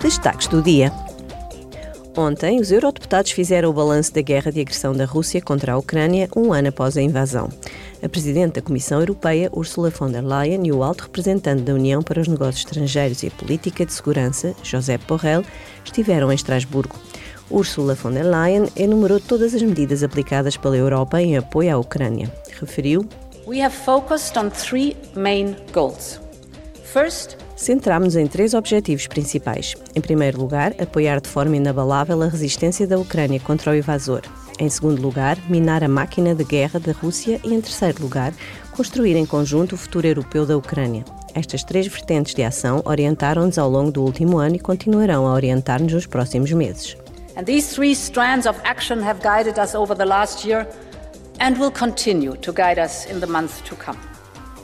Destaques do dia. Ontem, os eurodeputados fizeram o balanço da guerra de agressão da Rússia contra a Ucrânia um ano após a invasão. A Presidente da Comissão Europeia, Ursula von der Leyen, e o alto representante da União para os Negócios Estrangeiros e a Política de Segurança, José Borrell, estiveram em Estrasburgo. Ursula von der Leyen enumerou todas as medidas aplicadas pela Europa em apoio à Ucrânia. Referiu: We have focused on three main goals. First, Centrámos-nos em três objetivos principais. Em primeiro lugar, apoiar de forma inabalável a resistência da Ucrânia contra o invasor. Em segundo lugar, minar a máquina de guerra da Rússia. E em terceiro lugar, construir em conjunto o futuro europeu da Ucrânia. Estas três vertentes de ação orientaram-nos ao longo do último ano e continuarão a orientar-nos nos próximos meses. And these three strands of action have guided us over the last year and will continue to guide us in the months to come.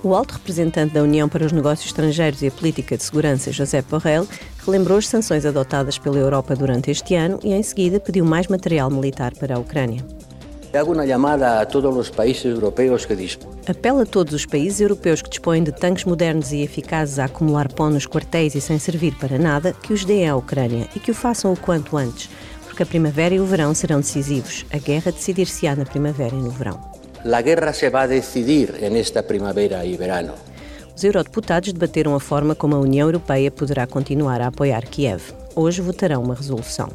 O alto representante da União para os Negócios Estrangeiros e a Política de Segurança, José Borrell, relembrou as sanções adotadas pela Europa durante este ano e, em seguida, pediu mais material militar para a Ucrânia. Hago uma chamada a todos os países europeus que dispõem. Apela a todos os países europeus que dispõem de tanques modernos e eficazes a acumular pó nos quartéis e sem servir para nada, que os deem à Ucrânia e que o façam o quanto antes, porque a primavera e o verão serão decisivos. A guerra decidir-se-á na primavera e no verão. La guerra se va a decidir en esta primavera y verano. Os eurodeputados debateram a forma como a União Europeia poderá continuar a apoiar Kiev. Hoje votarão uma resolução.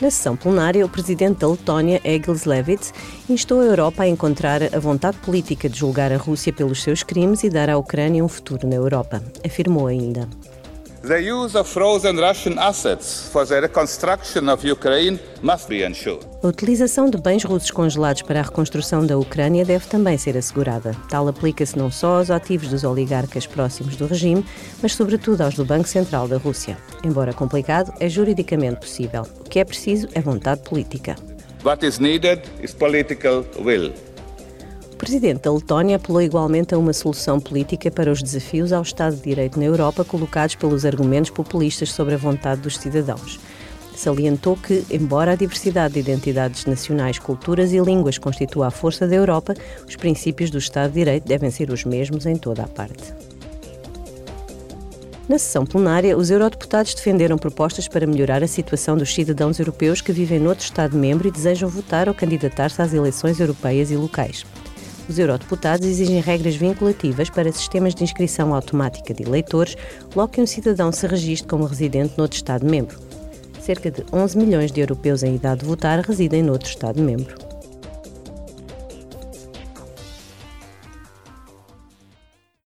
Na sessão plenária, o presidente da Letónia, Egils Levits, instou a Europa a encontrar a vontade política de julgar a Rússia pelos seus crimes e dar à Ucrânia um futuro na Europa. Afirmou ainda. The use of frozen Russian assets for the reconstruction of Ukraine must be ensured. A utilização de bens russos congelados para a reconstrução da Ucrânia deve também ser assegurada. Tal aplica-se não só aos ativos dos oligarcas próximos do regime, mas sobretudo aos do Banco Central da Rússia. Embora complicado, é juridicamente possível. O que é preciso é vontade política. What is needed is political will. O presidente da Letónia apelou igualmente a uma solução política para os desafios ao Estado de Direito na Europa colocados pelos argumentos populistas sobre a vontade dos cidadãos. Salientou que, embora a diversidade de identidades nacionais, culturas e línguas constitua a força da Europa, os princípios do Estado de Direito devem ser os mesmos em toda a parte. Na sessão plenária, os eurodeputados defenderam propostas para melhorar a situação dos cidadãos europeus que vivem noutro Estado-membro e desejam votar ou candidatar-se às eleições europeias e locais. Os eurodeputados exigem regras vinculativas para sistemas de inscrição automática de eleitores logo que um cidadão se registre como residente noutro Estado-membro. Cerca de 11 milhões de europeus em idade de votar residem noutro Estado-membro.